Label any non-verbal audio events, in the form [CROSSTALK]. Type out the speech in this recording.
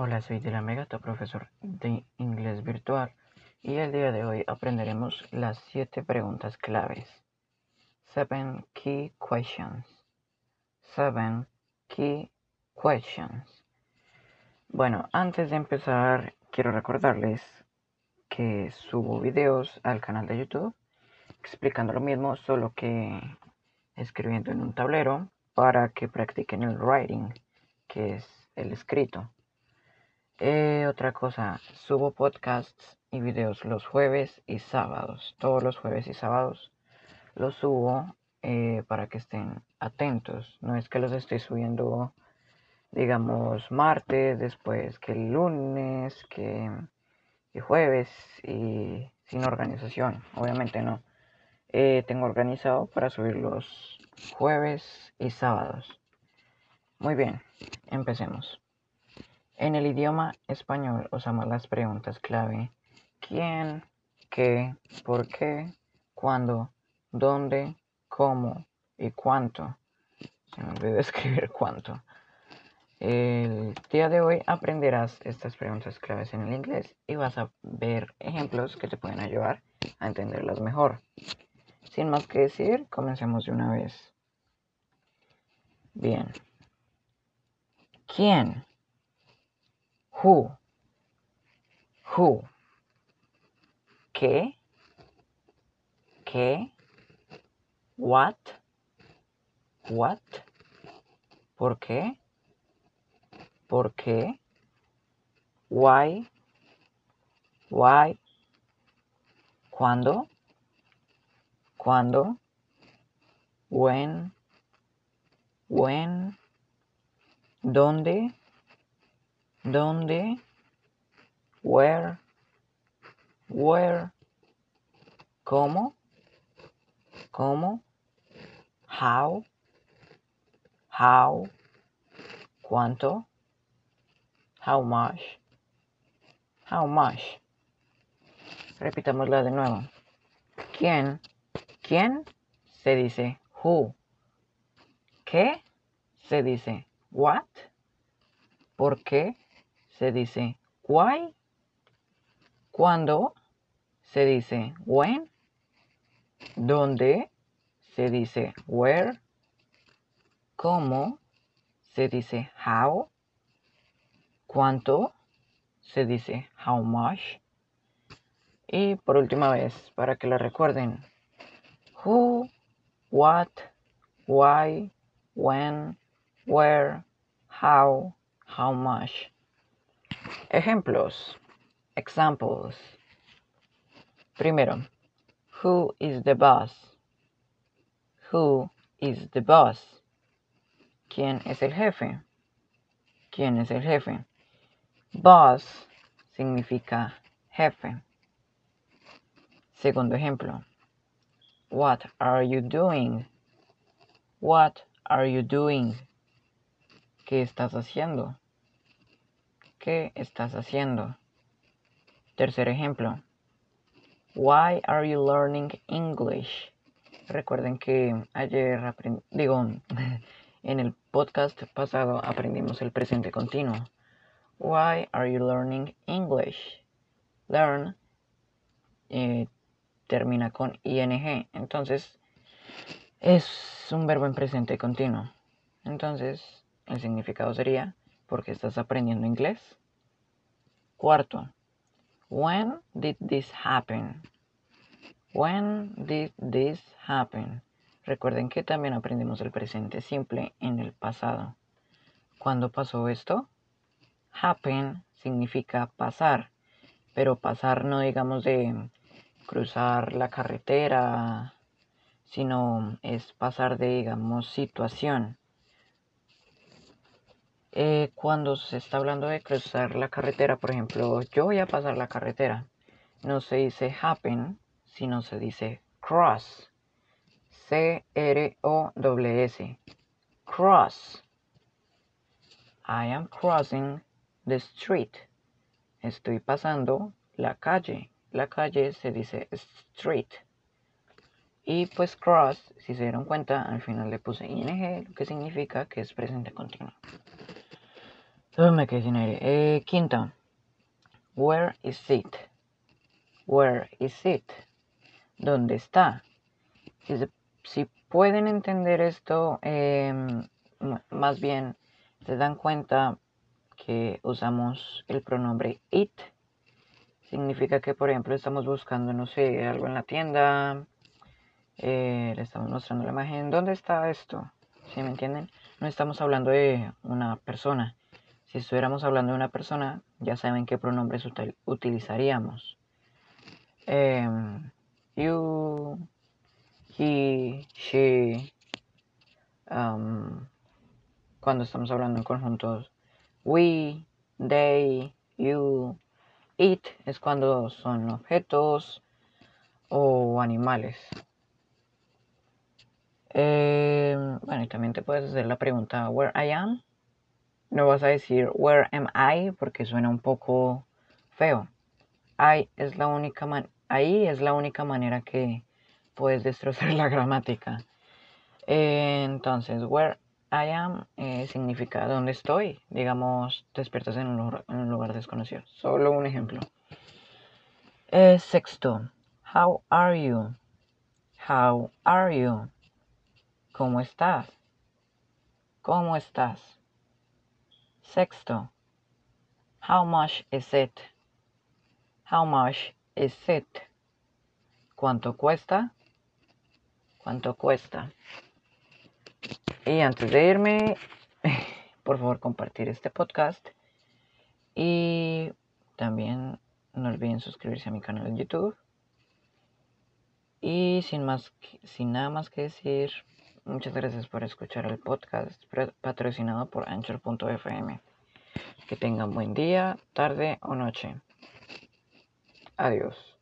Hola, soy de la Megata, profesor de inglés virtual, y el día de hoy aprenderemos las 7 preguntas claves. 7 key questions. 7 key questions. Bueno, antes de empezar, quiero recordarles que subo videos al canal de YouTube explicando lo mismo, solo que escribiendo en un tablero para que practiquen el writing, que es el escrito. Eh, otra cosa, subo podcasts y videos los jueves y sábados. Todos los jueves y sábados los subo eh, para que estén atentos. No es que los estoy subiendo, digamos, martes, después que lunes, que, que jueves y sin organización. Obviamente no. Eh, tengo organizado para subir los jueves y sábados. Muy bien, empecemos. En el idioma español usamos las preguntas clave quién, qué, por qué, cuándo, dónde, cómo y cuánto. Se me olvidó [LAUGHS] escribir cuánto. El día de hoy aprenderás estas preguntas claves en el inglés y vas a ver ejemplos que te pueden ayudar a entenderlas mejor. Sin más que decir, comencemos de una vez. Bien. ¿Quién? Who. Who. ¿Qué? ¿Qué? What? What? ¿Por qué? ¿Por qué? Why? Why? ¿Cuándo? ¿Cuándo? When? When? ¿Dónde? ¿Dónde? Where? Where? ¿Cómo? ¿Cómo? How? How? ¿Cuánto? How much? How much? Repitámosla de nuevo. ¿Quién? ¿Quién? Se dice who. ¿Qué? Se dice what. ¿Por qué? Se dice why. ¿Cuándo? Se dice when. ¿Dónde? Se dice where. ¿Cómo? Se dice how. ¿Cuánto? Se dice how much. Y por última vez, para que la recuerden. Who, what, why, when, where, how, how much. Ejemplos. Examples. Primero, who is the boss? Who is the boss? ¿Quién es el jefe? ¿Quién es el jefe? Boss significa jefe. Segundo ejemplo. What are you doing? What are you doing? ¿Qué estás haciendo? ¿Qué estás haciendo? Tercer ejemplo. Why are you learning English? Recuerden que ayer digo [LAUGHS] en el podcast pasado aprendimos el presente continuo. Why are you learning English? Learn eh, termina con ing, entonces es un verbo en presente continuo. Entonces el significado sería porque estás aprendiendo inglés. Cuarto, when did this happen? When did this happen? Recuerden que también aprendimos el presente simple en el pasado. ¿Cuándo pasó esto? Happen significa pasar, pero pasar no digamos de cruzar la carretera, sino es pasar de digamos situación. Eh, cuando se está hablando de cruzar la carretera, por ejemplo, yo voy a pasar la carretera, no se dice happen, sino se dice cross. C-R-O-S. Cross. I am crossing the street. Estoy pasando la calle. La calle se dice street. Y pues cross, si se dieron cuenta, al final le puse ing, lo que significa que es presente continuo. Todo me quedé sin aire. Eh, quinta. Where is it? Where is it? ¿Dónde está? Si, pueden entender esto, em, más bien se dan cuenta que usamos el pronombre it. Significa que, por ejemplo, estamos buscando, no sé, algo en la tienda. Eh, le estamos mostrando la imagen. ¿Dónde está esto? ¿Sí me entienden? No estamos hablando de una persona. Si estuviéramos hablando de una persona, ya saben qué pronombres utilizaríamos. Em, you, he, she. Um, cuando estamos hablando en conjuntos, we, they, you. It es cuando son objetos o animales. Em, bueno, y también te puedes hacer la pregunta, where I am. No vas a decir where am I porque suena un poco feo. I es la única man ahí es la única manera que puedes destrozar [LAUGHS] la gramática. entonces, where I am eh, significa dónde estoy. Digamos, despiertas en un, lugar, desconocido. Solo un ejemplo. Eh, sexto, how are you? How are you? ¿Cómo estás? ¿Cómo estás? Sexto, how much is it? How much is it? ¿Cuánto cuesta? ¿Cuánto cuesta? Y antes de irme, [LAUGHS] por favor compartir este podcast y también no olviden suscribirse a mi canal en YouTube. Y sin más, sin nada más que decir, muchas gracias por escuchar el podcast patrocinado por Anchor.fm. Que tengan buen día, tarde o noche. Adiós.